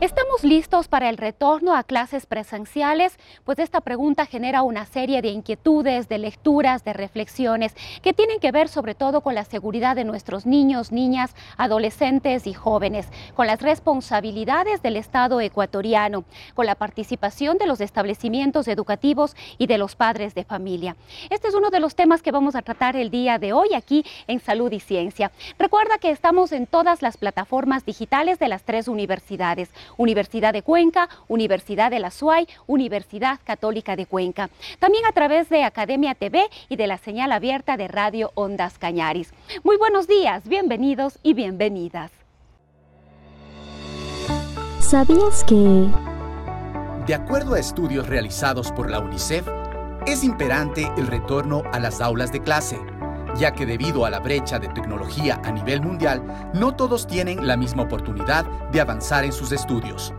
¿Estamos listos para el retorno a clases presenciales? Pues esta pregunta genera una serie de inquietudes, de lecturas, de reflexiones que tienen que ver sobre todo con la seguridad de nuestros niños, niñas, adolescentes y jóvenes, con las responsabilidades del Estado ecuatoriano, con la participación de los establecimientos educativos y de los padres de familia. Este es uno de los temas que vamos a tratar el día de hoy aquí en Salud y Ciencia. Recuerda que estamos en todas las plataformas digitales de las tres universidades. Universidad de Cuenca, Universidad de la SUAY, Universidad Católica de Cuenca. También a través de Academia TV y de la señal abierta de Radio Ondas Cañaris. Muy buenos días, bienvenidos y bienvenidas. ¿Sabías que... De acuerdo a estudios realizados por la UNICEF, es imperante el retorno a las aulas de clase ya que debido a la brecha de tecnología a nivel mundial, no todos tienen la misma oportunidad de avanzar en sus estudios.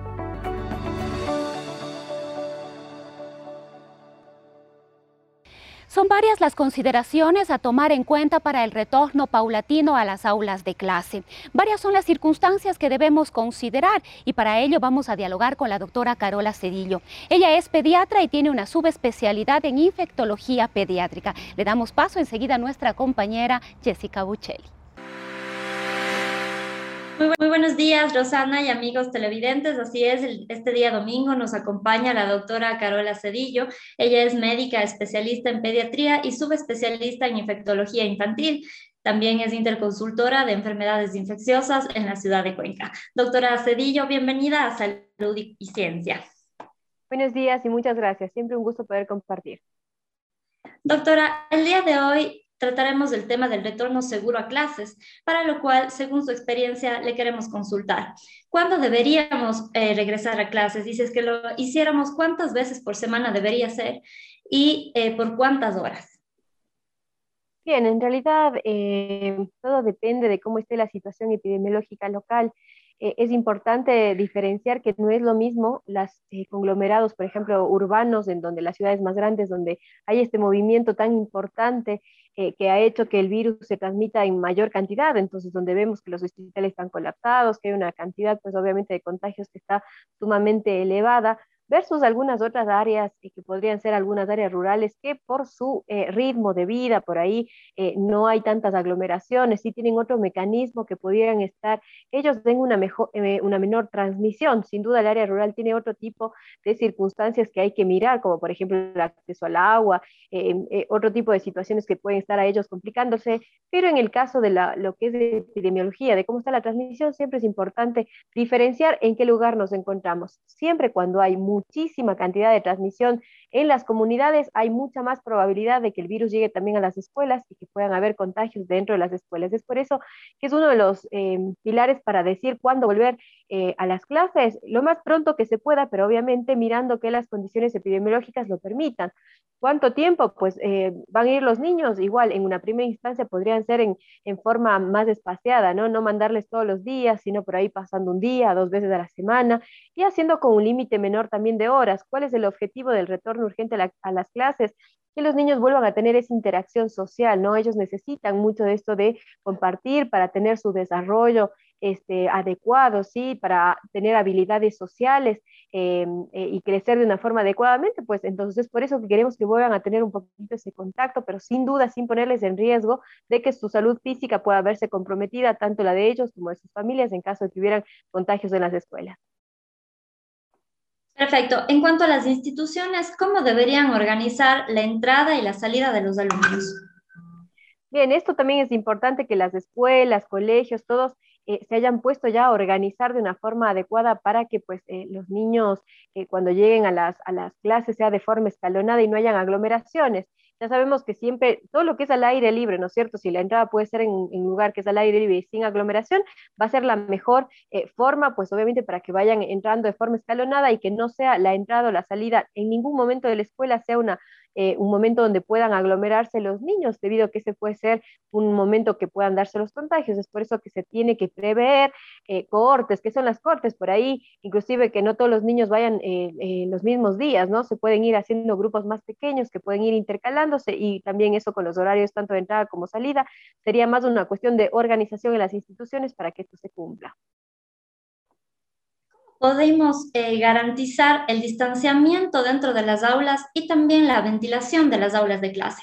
Son varias las consideraciones a tomar en cuenta para el retorno paulatino a las aulas de clase. Varias son las circunstancias que debemos considerar y para ello vamos a dialogar con la doctora Carola Cedillo. Ella es pediatra y tiene una subespecialidad en infectología pediátrica. Le damos paso enseguida a nuestra compañera Jessica Buccelli. Muy, buenos días, Rosana y amigos televidentes. Así es, este día domingo nos acompaña la doctora Carola Cedillo. Ella es médica especialista en pediatría y subespecialista en infectología infantil. También es interconsultora de enfermedades infecciosas en la ciudad de Cuenca. Doctora Cedillo, bienvenida a Salud y Ciencia. Buenos días y muchas gracias. Siempre un gusto poder compartir. Doctora, el día de hoy trataremos del tema del retorno seguro a clases, para lo cual, según su experiencia, le queremos consultar. ¿Cuándo deberíamos eh, regresar a clases? Dices que lo hiciéramos, ¿cuántas veces por semana debería ser y eh, por cuántas horas? Bien, en realidad eh, todo depende de cómo esté la situación epidemiológica local. Es importante diferenciar que no es lo mismo los conglomerados, por ejemplo, urbanos, en donde las ciudades más grandes, donde hay este movimiento tan importante eh, que ha hecho que el virus se transmita en mayor cantidad, entonces donde vemos que los hospitales están colapsados, que hay una cantidad, pues obviamente, de contagios que está sumamente elevada, versus algunas otras áreas que podrían ser algunas áreas rurales que por su eh, ritmo de vida, por ahí eh, no hay tantas aglomeraciones, sí tienen otro mecanismo que pudieran estar, ellos den una, mejor, eh, una menor transmisión. Sin duda el área rural tiene otro tipo de circunstancias que hay que mirar, como por ejemplo el acceso al agua, otro tipo de situaciones que pueden estar a ellos complicándose, pero en el caso de la, lo que es de epidemiología, de cómo está la transmisión, siempre es importante diferenciar en qué lugar nos encontramos. Siempre cuando hay muchísima cantidad de transmisión en las comunidades, hay mucha más probabilidad de que el virus llegue también a las escuelas y que puedan haber contagios dentro de las escuelas. Es por eso que es uno de los eh, pilares para decir cuándo volver eh, a las clases, lo más pronto que se pueda, pero obviamente mirando que las condiciones epidemiológicas lo permitan. ¿Cuánto tiempo? Pues eh, van a ir los niños, igual en una primera instancia podrían ser en, en, forma más espaciada, ¿no? No mandarles todos los días, sino por ahí pasando un día, dos veces a la semana y haciendo con un límite menor también de horas. ¿Cuál es el objetivo del retorno urgente a, las clases? Que los niños vuelvan a tener esa interacción social, ¿no? Ellos necesitan mucho de esto de compartir para tener su desarrollo este, adecuado, ¿sí? Para tener habilidades sociales eh, eh, y crecer de una forma adecuadamente, pues entonces es por eso que queremos que vuelvan a tener un poquito ese contacto, pero sin duda sin ponerles en riesgo de que su salud física pueda verse comprometida, tanto la de ellos como de sus familias, en caso de que hubieran contagios en las escuelas. Perfecto. En cuanto a las instituciones, ¿cómo deberían organizar la entrada y la salida de los alumnos? Bien, esto también es importante que las escuelas, colegios, todos eh, se hayan puesto ya a organizar de una forma adecuada para que pues, eh, los niños eh, cuando lleguen a las, a las clases sea de forma escalonada y no hayan aglomeraciones. Ya sabemos que siempre todo lo que es al aire libre, ¿no es cierto? Si la entrada puede ser en un lugar que es al aire libre y sin aglomeración, va a ser la mejor eh, forma, pues obviamente para que vayan entrando de forma escalonada y que no sea la entrada o la salida en ningún momento de la escuela sea una eh, un momento donde puedan aglomerarse los niños, debido a que ese puede ser un momento que puedan darse los contagios. Es por eso que se tiene que prever eh, cortes, que son las cortes por ahí, inclusive que no todos los niños vayan eh, los mismos días, ¿no? Se pueden ir haciendo grupos más pequeños que pueden ir y también eso con los horarios tanto de entrada como salida. Sería más una cuestión de organización en las instituciones para que esto se cumpla podemos eh, garantizar el distanciamiento dentro de las aulas y también la ventilación de las aulas de clase.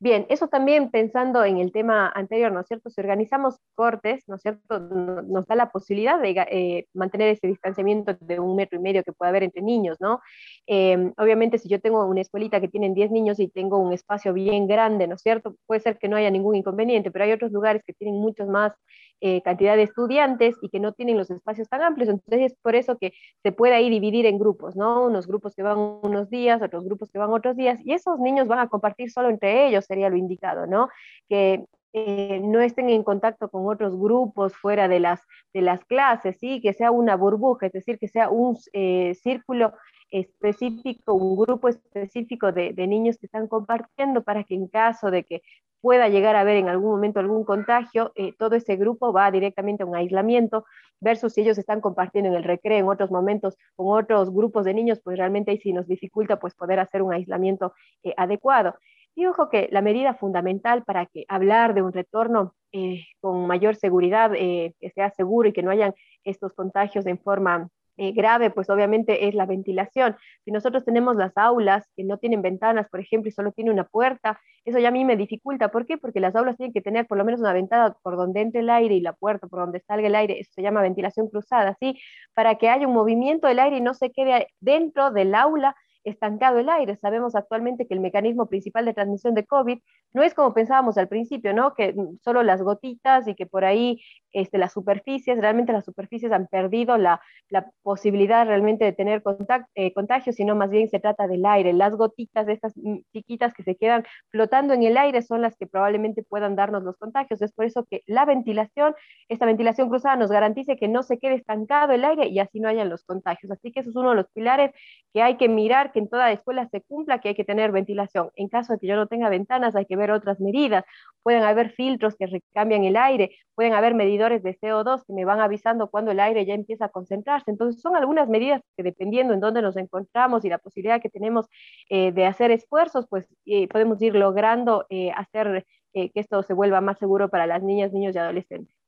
Bien, eso también pensando en el tema anterior, ¿no es cierto? Si organizamos cortes, ¿no es cierto? Nos da la posibilidad de eh, mantener ese distanciamiento de un metro y medio que puede haber entre niños, ¿no? Em, obviamente, si yo tengo una escuelita que tienen 10 niños y tengo un espacio bien grande, ¿no es cierto? Puede ser que no haya ningún inconveniente, pero hay otros lugares que tienen muchos más eh, cantidad de estudiantes y que no tienen los espacios tan amplios. Entonces es por eso que se puede ahí dividir en grupos, ¿no? Unos grupos que van unos días, otros grupos que van otros días, y esos niños van a compartir solo entre ellos, sería lo indicado, ¿no? Que eh, no estén en contacto con otros grupos fuera de las, de las clases, ¿sí? que sea una burbuja, es decir, que sea un eh, círculo específico, un grupo específico de, de, niños que están compartiendo para que en caso de que pueda llegar a haber en algún momento algún contagio, eh, todo ese grupo va directamente a un aislamiento versus si ellos están compartiendo en el recreo en otros momentos con otros grupos de niños, pues realmente ahí sí nos dificulta pues poder hacer un aislamiento eh, adecuado. Y ojo que la medida fundamental para que hablar de un retorno eh, con mayor seguridad, que sea seguro y que no hayan estos contagios en forma eh, grave, pues obviamente es la ventilación. Si nosotros tenemos las aulas que no tienen ventanas, por ejemplo, y solo tiene una puerta, eso ya a mí me dificulta. ¿Por qué? Porque las aulas tienen que tener por lo menos una ventana por donde entre el aire y la puerta por donde salga el aire. Eso se llama ventilación cruzada, ¿sí? Para que haya un movimiento del aire y no se quede dentro del aula estancado el aire. Sabemos actualmente que el mecanismo principal de transmisión de COVID no es como pensábamos al principio, ¿no? Que solo las gotitas y que por ahí este, las superficies, realmente las superficies han perdido la, la posibilidad realmente de tener contact, eh, contagio, sino más bien se trata del aire. Las gotitas de estas mm, chiquitas que se quedan flotando en el aire son las que probablemente puedan darnos los contagios. Es por eso que la ventilación, esta ventilación cruzada nos garantice que no se quede estancado el aire y así no hayan los contagios. Así que eso es uno de los pilares que hay que mirar que en toda escuela se cumpla que hay que tener ventilación. En caso de que yo no tenga ventanas, hay que ver otras medidas. Pueden haber filtros que recambian el aire, pueden haber medidores de CO2 que me van avisando cuando el aire ya empieza a concentrarse. Entonces, son algunas medidas que dependiendo en dónde nos encontramos y la posibilidad que tenemos eh, de hacer esfuerzos, pues eh, podemos ir logrando eh, hacer que esto se vuelva más seguro para las niñas, niños y adolescentes.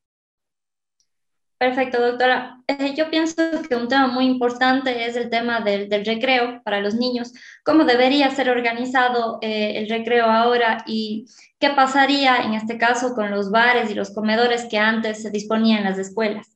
Perfecto, doctora. Eh, yo pienso que un tema muy importante es el tema del, recreo para los niños. ¿Cómo debería ser organizado eh, el recreo ahora y qué pasaría en este caso con los bares y los comedores que antes se disponían en las escuelas?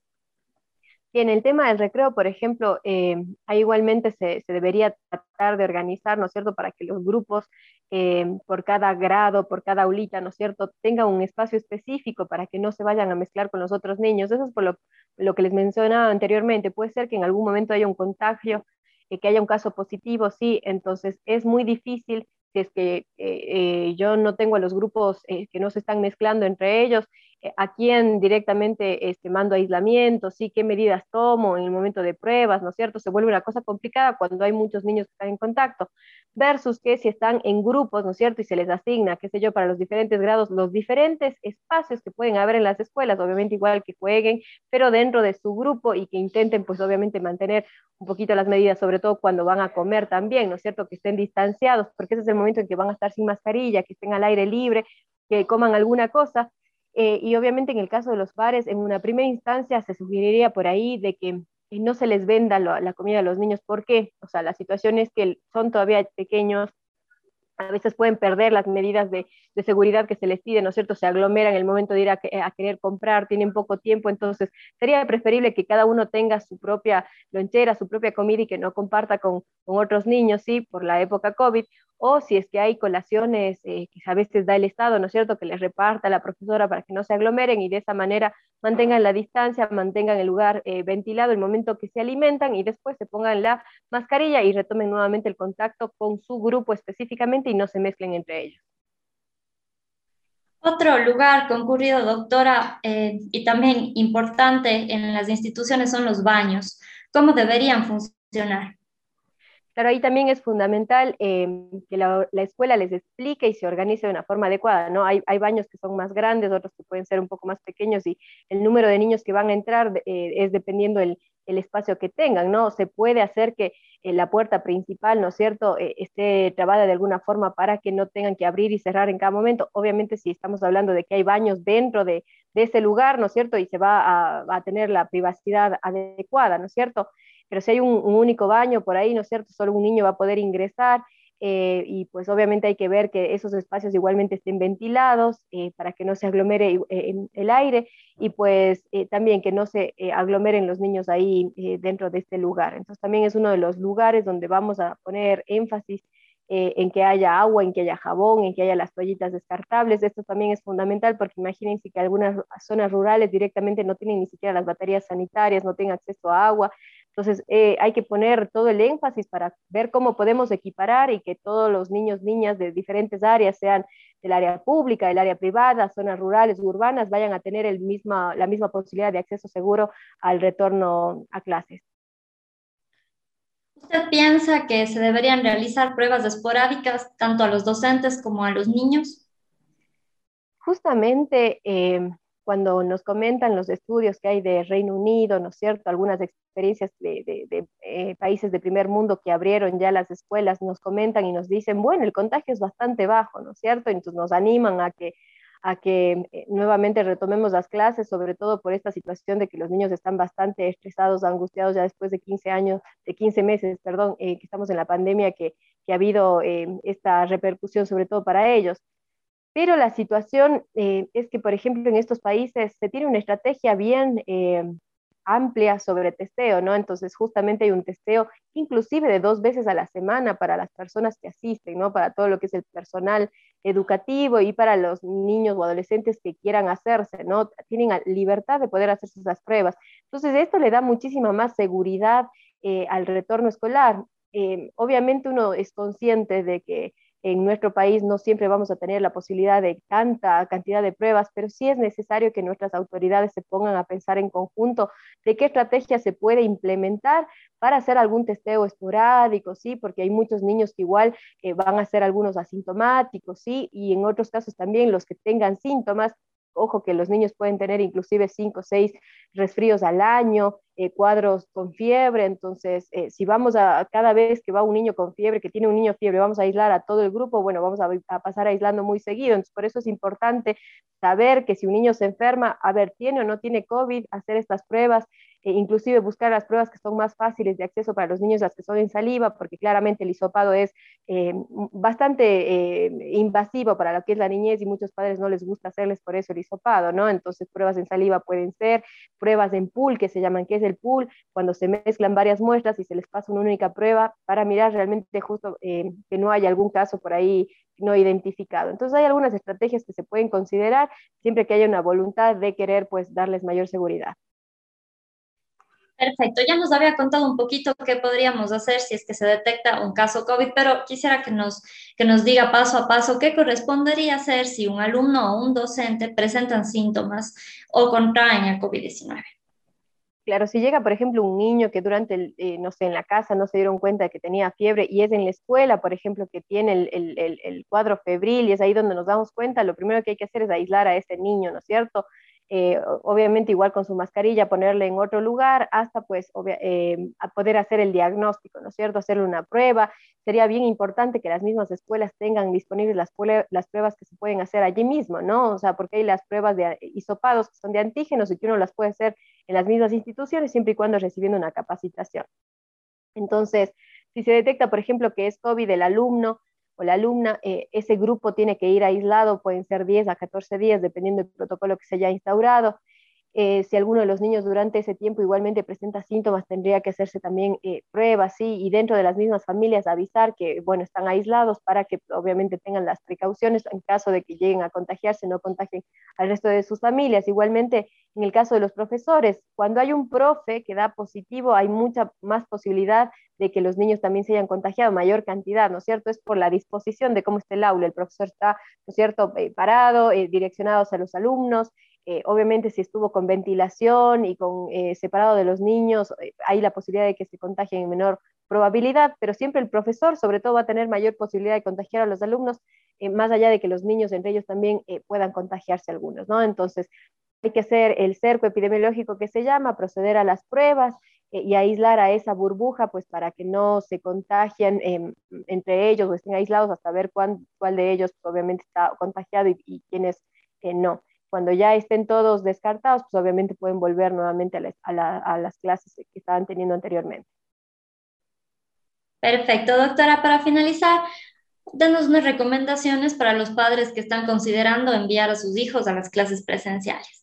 Y en el tema del recreo, por ejemplo, eh, ahí igualmente se, debería tratar de organizar, ¿no es cierto?, para que los grupos eh, por cada grado, por cada aulita, ¿no es cierto?, tengan un espacio específico para que no se vayan a mezclar con los otros niños. Eso es por lo, que les mencionaba anteriormente. Puede ser que en algún momento haya un contagio, eh, que haya un caso positivo, sí, entonces es muy difícil si es que yo no tengo a los grupos que no se están mezclando entre ellos a quién directamente este, mando aislamiento, sí, qué medidas tomo en el momento de pruebas, ¿no es cierto? Se vuelve una cosa complicada cuando hay muchos niños que están en contacto, versus que si están en grupos, ¿no es cierto? Y se les asigna, qué sé yo, para los diferentes grados, los diferentes espacios que pueden haber en las escuelas, obviamente igual que jueguen, pero dentro de su grupo y que intenten, pues obviamente, mantener un poquito las medidas, sobre todo cuando van a comer también, ¿no es cierto? Que estén distanciados, porque ese es el momento en que van a estar sin mascarilla, que estén al aire libre, que coman alguna cosa, eh, y obviamente en el caso de los bares, en una primera instancia se sugeriría por ahí de que no se les venda la comida a los niños. ¿Por qué? O sea, la situación es que son todavía pequeños, a veces pueden perder las medidas de, seguridad que se les pide, ¿no es cierto? Se aglomeran en el momento de ir a, querer comprar, tienen poco tiempo, entonces sería preferible que cada uno tenga su propia lonchera, su propia comida y que no comparta con otros niños, ¿sí? Por la época COVID, o si es que hay colaciones eh, que a veces da el Estado, ¿no es cierto?, que les reparta la profesora para que no se aglomeren y de esa manera mantengan la distancia, mantengan el lugar eh, ventilado el momento que se alimentan y después se pongan la mascarilla y retomen nuevamente el contacto con su grupo específicamente y no se mezclen entre ellos. Otro lugar concurrido, doctora, eh, y también importante en las instituciones son los baños. ¿Cómo deberían funcionar? Claro, ahí también es fundamental em, que la, escuela les explique y se organice de una forma adecuada, ¿no? Hay, hay, baños que son más grandes, otros que pueden ser un poco más pequeños y el número de niños que van a entrar eh, es dependiendo el, el, espacio que tengan, ¿no? Se puede hacer que eh, la puerta principal, ¿no es cierto?, eh, esté trabada de alguna forma para que no tengan que abrir y cerrar en cada momento. Obviamente, si estamos hablando de que hay baños dentro de, de ese lugar, ¿no es cierto?, y se va a, a tener la privacidad adecuada, ¿no es cierto?, pero si hay un, único baño por ahí, ¿no es cierto? Solo un niño va a poder ingresar eh, y pues obviamente hay que ver que esos espacios igualmente estén ventilados eh, para que no se aglomere eh, el aire y pues también que no se aglomeren los niños ahí dentro de este lugar. Entonces también es uno de los lugares donde vamos a poner énfasis en que haya agua, en que haya jabón, en que haya las toallitas descartables. Esto también es fundamental porque imagínense que algunas zonas rurales directamente no tienen ni siquiera las baterías sanitarias, no tienen acceso a agua. Entonces, eh, hay que poner todo el énfasis para ver cómo podemos equiparar y que todos los niños, niñas de diferentes áreas, sean del área pública, del área privada, zonas rurales, urbanas, vayan a tener el misma, la misma posibilidad de acceso seguro al retorno a clases. ¿Usted piensa que se deberían realizar pruebas esporádicas tanto a los docentes como a los niños? Justamente eh, cuando nos comentan los estudios que hay de Reino Unido, ¿no es cierto? Algunas experiencias de, eh, países de primer mundo que abrieron ya las escuelas, nos comentan y nos dicen, bueno, el contagio es bastante bajo, ¿no es cierto? Entonces nos animan a que, a que eh, nuevamente retomemos las clases, sobre todo por esta situación de que los niños están bastante estresados, angustiados ya después de 15 años, de 15 meses, perdón, eh, que estamos en la pandemia, que, que ha habido esta repercusión sobre todo para ellos. Pero la situación eh, es que, por ejemplo, en estos países se tiene una estrategia bien eh, amplia sobre testeo, ¿no? Entonces, justamente hay un testeo inclusive de dos veces a la semana para las personas que asisten, ¿no? Para todo lo que es el personal educativo y para los niños o adolescentes que quieran hacerse, ¿no? Tienen libertad de poder hacerse esas pruebas. Entonces, esto le da muchísima más seguridad eh, al retorno escolar. obviamente uno es consciente de que en nuestro país no siempre vamos a tener la posibilidad de tanta cantidad de pruebas, pero sí es necesario que nuestras autoridades se pongan a pensar en conjunto de qué estrategia se puede implementar para hacer algún testeo esporádico, ¿sí? Porque hay muchos niños que igual eh, van a ser algunos asintomáticos, ¿sí? Y en otros casos también los que tengan síntomas, ojo que los niños pueden tener inclusive cinco o seis resfríos al año, eh, cuadros con fiebre, entonces eh, si vamos a, cada vez que va un niño con fiebre, que tiene un niño fiebre, vamos a aislar a todo el grupo, bueno, vamos a, a pasar aislando muy seguido, entonces por eso es importante saber que si un niño se enferma, a ver, tiene o no tiene COVID, hacer estas pruebas, e inclusive buscar las pruebas que son más fáciles de acceso para los niños, las que son en saliva, porque claramente el hisopado es eh, bastante eh, invasivo para lo que es la niñez y muchos padres no les gusta hacerles por eso el hisopado, ¿no? Entonces pruebas en saliva pueden ser, pruebas en pool, que se llaman, ¿qué es el pool? Cuando se mezclan varias muestras y se les pasa una única prueba para mirar realmente justo eh, que no haya algún caso por ahí no identificado. Entonces hay algunas estrategias que se pueden considerar siempre que haya una voluntad de querer pues darles mayor seguridad. Perfecto, ya nos había contado un poquito qué podríamos hacer si es que se detecta un caso COVID, pero quisiera que nos, que nos diga paso a paso qué correspondería hacer si un alumno o un docente presentan síntomas o contraen el COVID-19. Claro, si llega, por ejemplo, un niño que durante, el, eh, no sé, en la casa no se dieron cuenta de que tenía fiebre y es en la escuela, por ejemplo, que tiene el, el, el, cuadro febril y es ahí donde nos damos cuenta, lo primero que hay que hacer es aislar a ese niño, ¿no es cierto? Eh, obviamente igual con su mascarilla, ponerle en otro lugar hasta pues eh, a poder hacer el diagnóstico, ¿no es cierto? Hacerle una prueba. Sería bien importante que las mismas escuelas tengan disponibles las, las pruebas que se pueden hacer allí mismo, ¿no? O sea, porque hay las pruebas de hisopados que son de antígenos y que uno las puede hacer en las mismas instituciones siempre y cuando recibiendo una capacitación. Entonces, si se detecta, por ejemplo, que es COVID el alumno, la alumna, eh, ese grupo tiene que ir aislado, pueden ser 10 a 14 días, dependiendo del protocolo que se haya instaurado. Eh, si alguno de los niños durante ese tiempo igualmente presenta síntomas, tendría que hacerse también eh, pruebas. Y dentro de las mismas familias avisar que, bueno, están aislados para que obviamente tengan las precauciones en caso de que lleguen a contagiarse, no contagien al resto de sus familias. Igualmente, en el caso de los profesores, cuando hay un profe que da positivo, hay mucha más posibilidad de que los niños también se hayan contagiado, mayor cantidad, ¿no es cierto? Es por la disposición de cómo está el aula. El profesor está, ¿no es cierto?, eh, parado, direccionado hacia los alumnos, eh, obviamente si estuvo con ventilación y con eh, separado de los niños, eh, hay la posibilidad de que se contagien en menor probabilidad, pero siempre el profesor sobre todo va a tener mayor posibilidad de contagiar a los alumnos, más allá de que los niños entre ellos también puedan contagiarse algunos, ¿no? Entonces, hay que hacer el cerco epidemiológico que se llama, proceder a las pruebas y aislar a esa burbuja, pues para que no se contagien em, entre ellos o estén aislados hasta ver cuál de ellos pues, obviamente está contagiado y, y quiénes no. Cuando ya estén todos descartados, pues obviamente pueden volver nuevamente a, las clases que estaban teniendo anteriormente. Perfecto, doctora. Para finalizar, denos unas recomendaciones para los padres que están considerando enviar a sus hijos a las clases presenciales.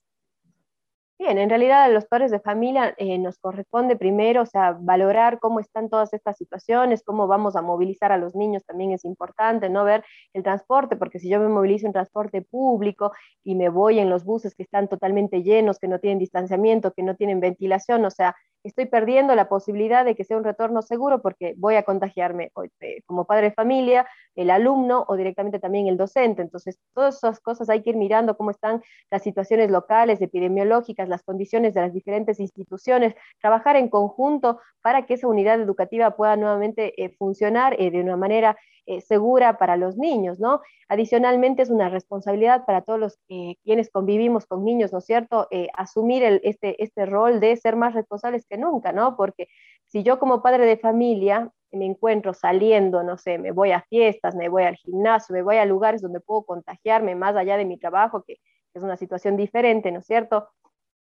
Bien, en realidad a los padres de familia eh, nos corresponde primero, o sea, valorar cómo están todas estas situaciones, cómo vamos a movilizar a los niños también es importante, no ver el transporte, porque si yo me movilizo en transporte público y me voy en los buses que están totalmente llenos, que no tienen distanciamiento, que no tienen ventilación, o sea, estoy perdiendo la posibilidad de que sea un retorno seguro porque voy a contagiarme eh, como padre de familia, el alumno o directamente también el docente. Entonces, todas esas cosas hay que ir mirando cómo están las situaciones locales, epidemiológicas, las condiciones de las diferentes instituciones, trabajar en conjunto para que esa unidad educativa pueda nuevamente eh, funcionar eh, de una manera eh, segura para los niños, ¿no? Adicionalmente es una responsabilidad para todos los quienes convivimos con niños, ¿no es cierto? asumir este, este rol de ser más responsables que nunca, ¿no? Porque si yo como padre de familia me encuentro saliendo, no sé, me voy a fiestas, me voy al gimnasio, me voy a lugares donde puedo contagiarme más allá de mi trabajo, que es una situación diferente, ¿no es cierto?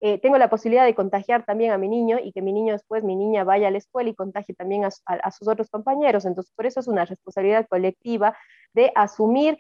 Eh, tengo la posibilidad de contagiar también a mi niño y que mi niño después, mi niña vaya a la escuela y contagie también a sus otros compañeros. Entonces, por eso es una responsabilidad colectiva de asumir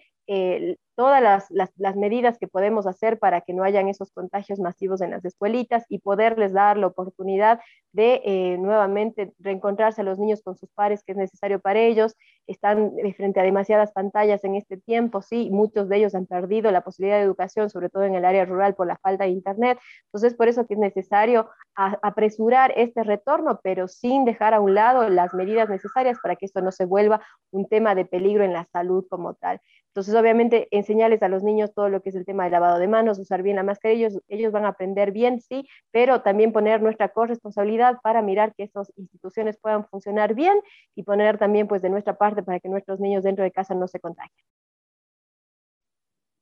todas las, medidas que podemos hacer para que no hayan esos contagios masivos en las escuelitas y poderles dar la oportunidad de eh, nuevamente reencontrarse a los niños con sus pares, que es necesario para ellos. Están frente a demasiadas pantallas en este tiempo, sí, muchos de ellos han perdido la posibilidad de educación, sobre todo en el área rural por la falta de Internet. Entonces, por eso que es necesario apresurar este retorno, pero sin dejar a un lado las medidas necesarias para que esto no se vuelva un tema de peligro en la salud como tal. Entonces, obviamente, enseñarles a los niños todo lo que es el tema del lavado de manos, usar bien la máscara, ellos, ellos van a aprender bien, sí, pero también poner nuestra corresponsabilidad para mirar que estas instituciones puedan funcionar bien y poner también, pues, de nuestra parte para que nuestros niños dentro de casa no se contagien.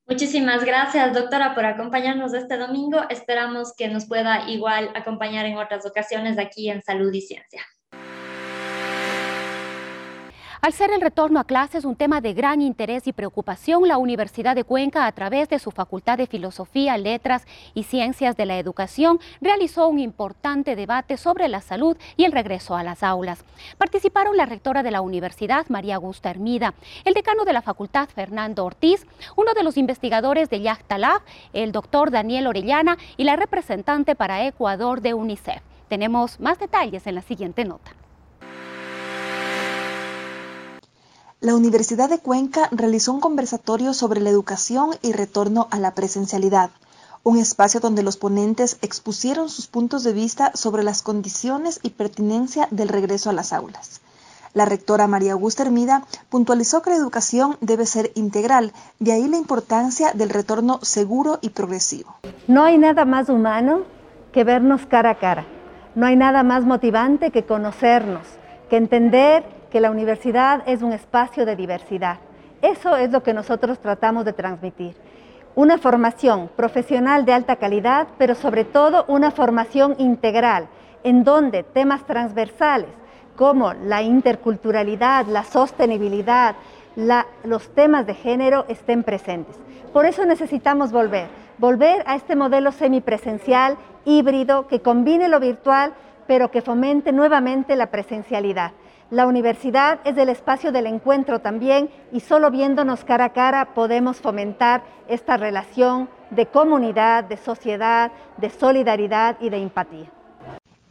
Muchísimas gracias, doctora, por acompañarnos este domingo. Esperamos que nos pueda igual acompañar en otras ocasiones aquí en Salud y Ciencia. Al ser el retorno a clases un tema de gran interés y preocupación, la Universidad de Cuenca, a través de su Facultad de Filosofía, Letras y Ciencias de la Educación, realizó un importante debate sobre la salud y el regreso a las aulas. Participaron la rectora de la universidad, María Augusta Hermida, el decano de la facultad, Fernando Ortiz, uno de los investigadores de Lab, el doctor Daniel Orellana y la representante para Ecuador de UNICEF. Tenemos más detalles en la siguiente nota. La Universidad de Cuenca realizó un conversatorio sobre la educación y retorno a la presencialidad, un espacio donde los ponentes expusieron sus puntos de vista sobre las condiciones y pertinencia del regreso a las aulas. La rectora María Augusta Hermida puntualizó que la educación debe ser integral, de ahí la importancia del retorno seguro y progresivo. No hay nada más humano que vernos cara a cara. No hay nada más motivante que conocernos, que entender que la universidad es un espacio de diversidad. Eso es lo que nosotros tratamos de transmitir. Una formación profesional de alta calidad, pero sobre todo una formación integral, en donde temas transversales como la interculturalidad, la sostenibilidad, los temas de género estén presentes. Por eso necesitamos volver, volver a este modelo semipresencial, híbrido, que combine lo virtual, pero que fomente nuevamente la presencialidad. La universidad es el espacio del encuentro también y solo viéndonos cara a cara podemos fomentar esta relación de comunidad, de sociedad, de solidaridad y de empatía.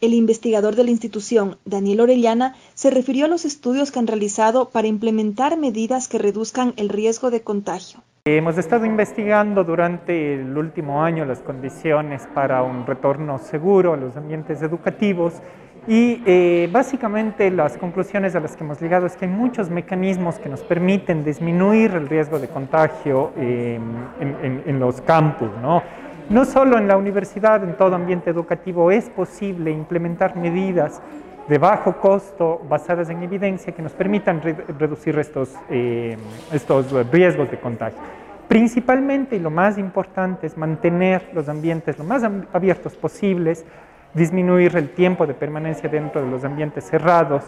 El investigador de la institución, Daniel Orellana, se refirió a los estudios que han realizado para implementar medidas que reduzcan el riesgo de contagio. Hemos estado investigando durante el último año las condiciones para un retorno seguro a los ambientes educativos y eh, básicamente las conclusiones a las que hemos llegado es que hay muchos mecanismos que nos permiten disminuir el riesgo de contagio em, en, los campus. ¿no? no solo en la universidad, en todo ambiente educativo es posible implementar medidas de bajo costo basadas en evidencia que nos permitan reducir estos, em, estos riesgos de contagio. Principalmente y lo más importante es mantener los ambientes lo más abiertos posibles, disminuir el tiempo de permanencia dentro de los ambientes cerrados,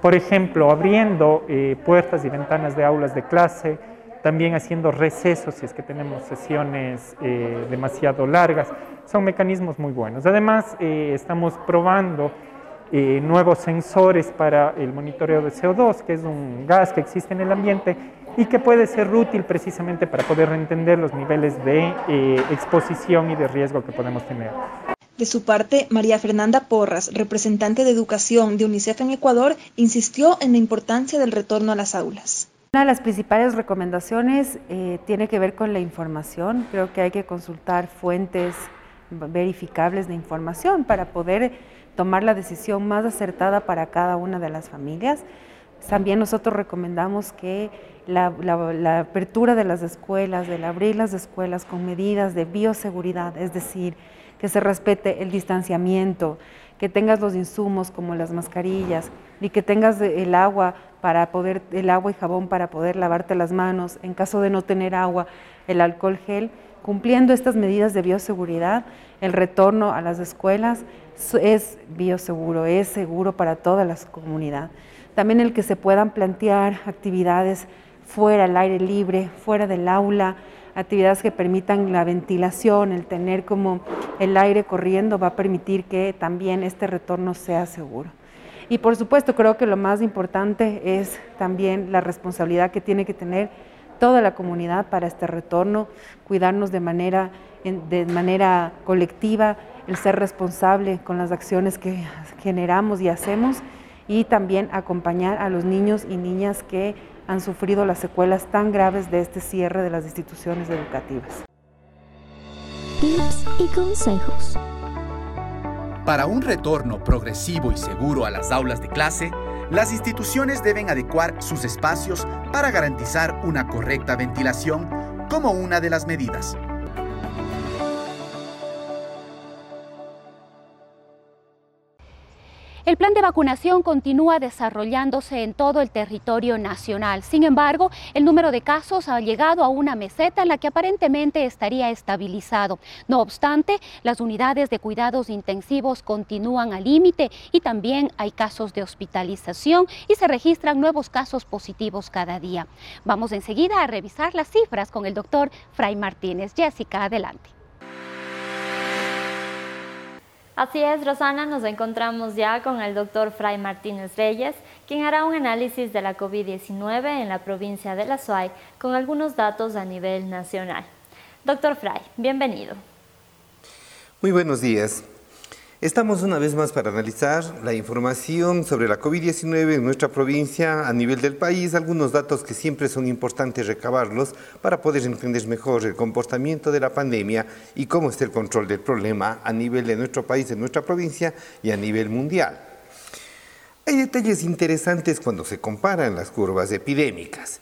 por ejemplo, abriendo eh, puertas y ventanas de aulas de clase, también haciendo recesos si es que tenemos sesiones eh, demasiado largas. Son mecanismos muy buenos. Además, eh, estamos probando nuevos sensores para el monitoreo de CO2, que es un gas que existe en el ambiente y que puede ser útil precisamente para poder entender los niveles de exposición y de riesgo que podemos tener. De su parte, María Fernanda Porras, representante de educación de UNICEF en Ecuador, insistió en la importancia del retorno a las aulas. Una de las principales recomendaciones eh, tiene que ver con la información. Creo que hay que consultar fuentes verificables de información para poder tomar la decisión más acertada para cada una de las familias. También nosotros recomendamos que la, la, apertura de las escuelas, el abrir las escuelas con medidas de bioseguridad, es decir, que se respete el distanciamiento, que tengas los insumos como las mascarillas y que tengas el agua para poder el agua y jabón para poder lavarte las manos, en caso de no tener agua, el alcohol gel, cumpliendo estas medidas de bioseguridad, el retorno a las escuelas es bioseguro, es seguro para toda la comunidad. También el que se puedan plantear actividades fuera, al aire libre, fuera del aula, actividades que permitan la ventilación, el tener como el aire corriendo va a permitir que también este retorno sea seguro. Y por supuesto creo que lo más importante es también la responsabilidad que tiene que tener toda la comunidad para este retorno, cuidarnos de manera, de manera colectiva, el ser responsable con las acciones que generamos y hacemos y también acompañar a los niños y niñas que han sufrido las secuelas tan graves de este cierre de las instituciones educativas. Tips y consejos. Para un retorno progresivo y seguro a las aulas de clase, las instituciones deben adecuar sus espacios para garantizar una correcta ventilación como una de las medidas. El plan de vacunación continúa desarrollándose en todo el territorio nacional. Sin embargo, el número de casos ha llegado a una meseta en la que aparentemente estaría estabilizado. No obstante, las unidades de cuidados intensivos continúan al límite y también hay casos de hospitalización y se registran nuevos casos positivos cada día. Vamos enseguida a revisar las cifras con el doctor Fray Martínez. Jessica, adelante. Así es, Rosana, nos encontramos ya con el doctor Fray Martínez Reyes, quien hará un análisis de la COVID-19 en la provincia de La Suay con algunos datos a nivel nacional. Doctor Fray, bienvenido. Muy buenos días. Estamos una vez más para analizar la información sobre la COVID-19 en nuestra provincia a nivel del país, algunos datos que siempre son importantes recabarlos para poder entender mejor el comportamiento de la pandemia y cómo está el control del problema a nivel de nuestro país, de nuestra provincia y a nivel mundial. Hay detalles interesantes cuando se comparan las curvas epidémicas.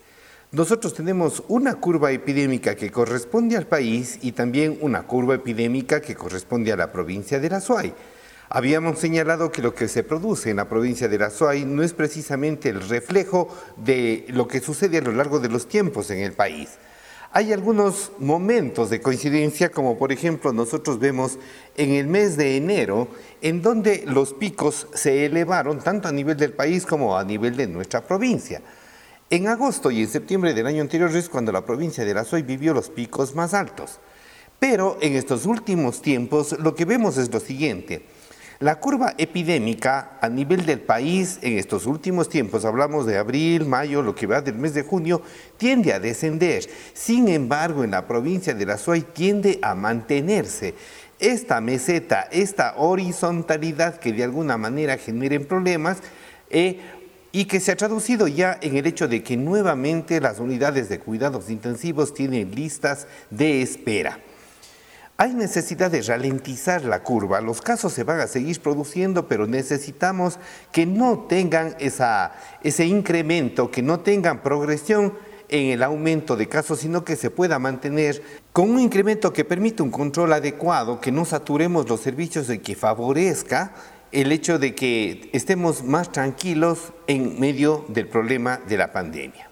Nosotros tenemos una curva epidémica que corresponde al país y también una curva epidémica que corresponde a la provincia de la Suay. Habíamos señalado que lo que se produce en la provincia de la Suay no es precisamente el reflejo de lo que sucede a lo largo de los tiempos en el país. Hay algunos momentos de coincidencia, como por ejemplo nosotros vemos en el mes de enero, en donde los picos se elevaron tanto a nivel del país como a nivel de nuestra provincia. En agosto y en septiembre del año anterior es cuando la provincia de la Soy vivió los picos más altos. Pero en estos últimos tiempos lo que vemos es lo siguiente. La curva epidémica a nivel del país en estos últimos tiempos, hablamos de abril, mayo, lo que va del mes de junio, tiende a descender. Sin embargo, en la provincia de la Suay tiende a mantenerse. Esta meseta, esta horizontalidad que de alguna manera generen problemas, eh, y que se ha traducido ya en el hecho de que nuevamente las unidades de cuidados intensivos tienen listas de espera. Hay necesidad de ralentizar la curva, los casos se van a seguir produciendo, pero necesitamos que no tengan ese incremento, que no tengan progresión en el aumento de casos, sino que se pueda mantener con un incremento que permita un control adecuado, que no saturemos los servicios y que favorezca el hecho de que estemos más tranquilos en medio del problema de la pandemia.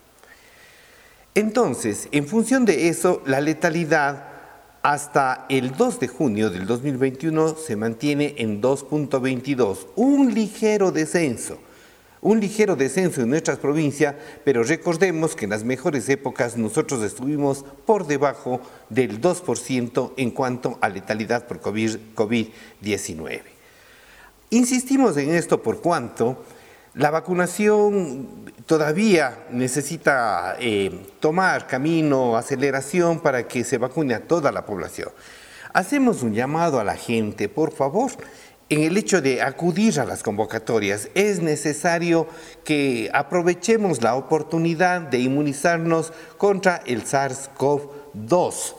Entonces, en función de eso, la letalidad hasta el 2 de junio del 2021 se mantiene en 2.22, un ligero descenso, un ligero descenso en nuestras provincias, pero recordemos que en las mejores épocas nosotros estuvimos por debajo del 2% en cuanto a letalidad por COVID-19. Insistimos en esto por cuanto la vacunación todavía necesita eh, tomar camino, aceleración para que se vacune a toda la población. Hacemos un llamado a la gente, por favor, en el hecho de acudir a las convocatorias, es necesario que aprovechemos la oportunidad de inmunizarnos contra el SARS-CoV-2.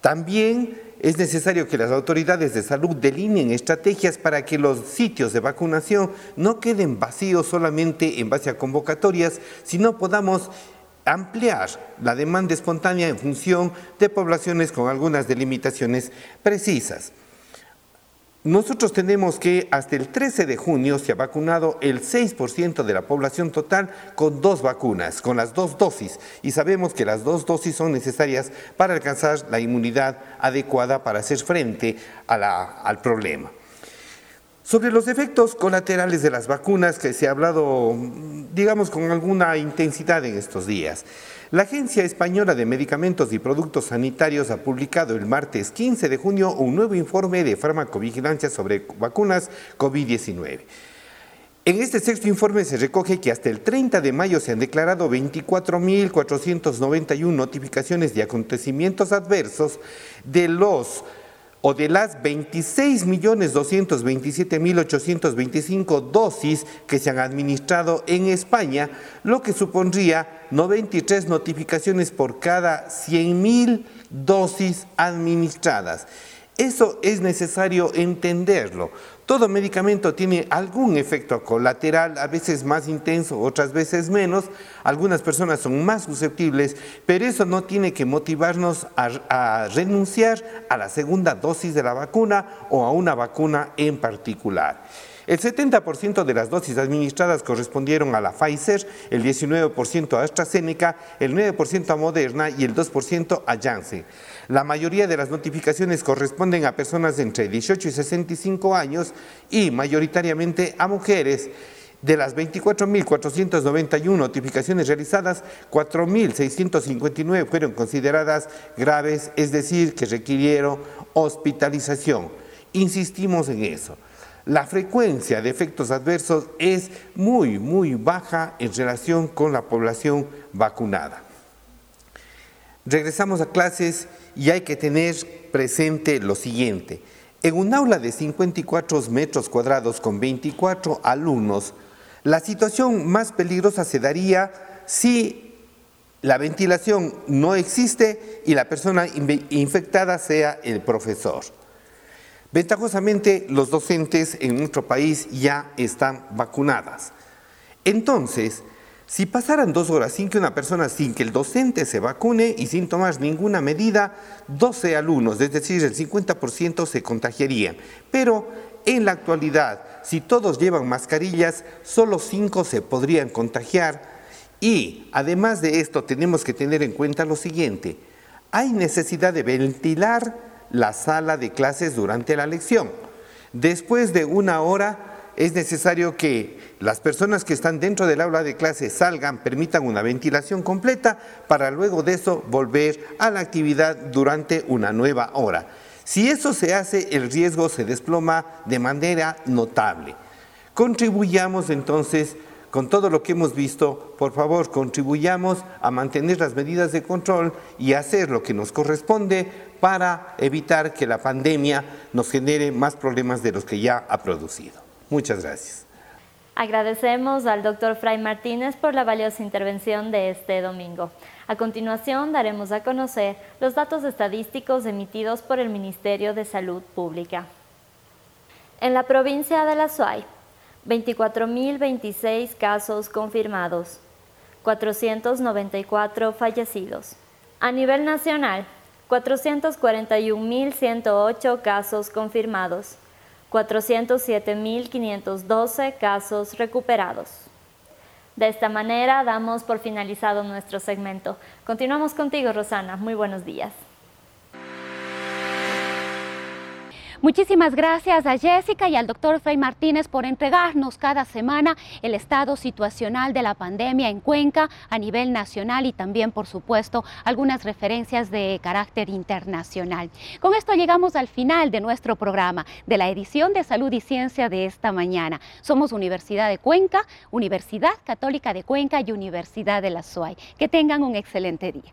También es necesario que las autoridades de salud delineen estrategias para que los sitios de vacunación no queden vacíos solamente en base a convocatorias, sino podamos ampliar la demanda espontánea en función de poblaciones con algunas delimitaciones precisas. Nosotros tenemos que hasta el 13 de junio se ha vacunado el 6% de la población total con dos vacunas, con las dos dosis, y sabemos que las dos dosis son necesarias para alcanzar la inmunidad adecuada para hacer frente al problema. Sobre los efectos colaterales de las vacunas que se ha hablado, digamos, con alguna intensidad en estos días. La Agencia Española de Medicamentos y Productos Sanitarios ha publicado el martes 15 de junio un nuevo informe de farmacovigilancia sobre vacunas COVID-19. En este sexto informe se recoge que hasta el 30 de mayo se han declarado 24.491 notificaciones de acontecimientos adversos de los o de las 26.227.825 dosis que se han administrado en España, lo que supondría 93 notificaciones por cada 100.000 dosis administradas. Eso es necesario entenderlo. Todo medicamento tiene algún efecto colateral, a veces más intenso, otras veces menos. Algunas personas son más susceptibles, pero eso no tiene que motivarnos a, renunciar a la segunda dosis de la vacuna o a una vacuna en particular. El 70% de las dosis administradas correspondieron a la Pfizer, el 19% a AstraZeneca, el 9% a Moderna y el 2% a Janssen. La mayoría de las notificaciones corresponden a personas entre 18 y 65 años y mayoritariamente a mujeres. De las 24.491 notificaciones realizadas, 4.659 fueron consideradas graves, es decir, que requirieron hospitalización. Insistimos en eso. La frecuencia de efectos adversos es muy, muy baja en relación con la población vacunada. Regresamos a clases y hay que tener presente lo siguiente. En un aula de 54 metros cuadrados con 24 alumnos, la situación más peligrosa se daría si la ventilación no existe y la persona infectada sea el profesor. Ventajosamente, los docentes en nuestro país ya están vacunadas. Entonces, si pasaran dos horas sin que una persona, sin que el docente se vacune y sin tomar ninguna medida, 12 alumnos, es decir, el 50% se contagiarían. Pero en la actualidad, si todos llevan mascarillas, solo 5 se podrían contagiar. Y además de esto, tenemos que tener en cuenta lo siguiente. Hay necesidad de ventilar la sala de clases durante la lección. Después de una hora, es necesario que las personas que están dentro del aula de clase salgan, permitan una ventilación completa para luego de eso volver a la actividad durante una nueva hora. Si eso se hace, el riesgo se desploma de manera notable. Contribuyamos entonces con todo lo que hemos visto, por favor, contribuyamos a mantener las medidas de control y hacer lo que nos corresponde para evitar que la pandemia nos genere más problemas de los que ya ha producido. Muchas gracias. Agradecemos al doctor Fray Martínez por la valiosa intervención de este domingo. A continuación daremos a conocer los datos estadísticos emitidos por el Ministerio de Salud Pública. En la provincia de La Suay, 24.026 casos confirmados, 494 fallecidos. A nivel nacional, 441.108 casos confirmados, 407.512 casos recuperados. De esta manera damos por finalizado nuestro segmento. Continuamos contigo, Rosana. Muy buenos días. Muchísimas gracias a Jessica y al doctor Frey Martínez por entregarnos cada semana el estado situacional de la pandemia en Cuenca a nivel nacional y también, por supuesto, algunas referencias de carácter internacional. Con esto llegamos al final de nuestro programa, de la edición de Salud y Ciencia de esta mañana. Somos Universidad de Cuenca, Universidad Católica de Cuenca y Universidad de la SUAY. Que tengan un excelente día.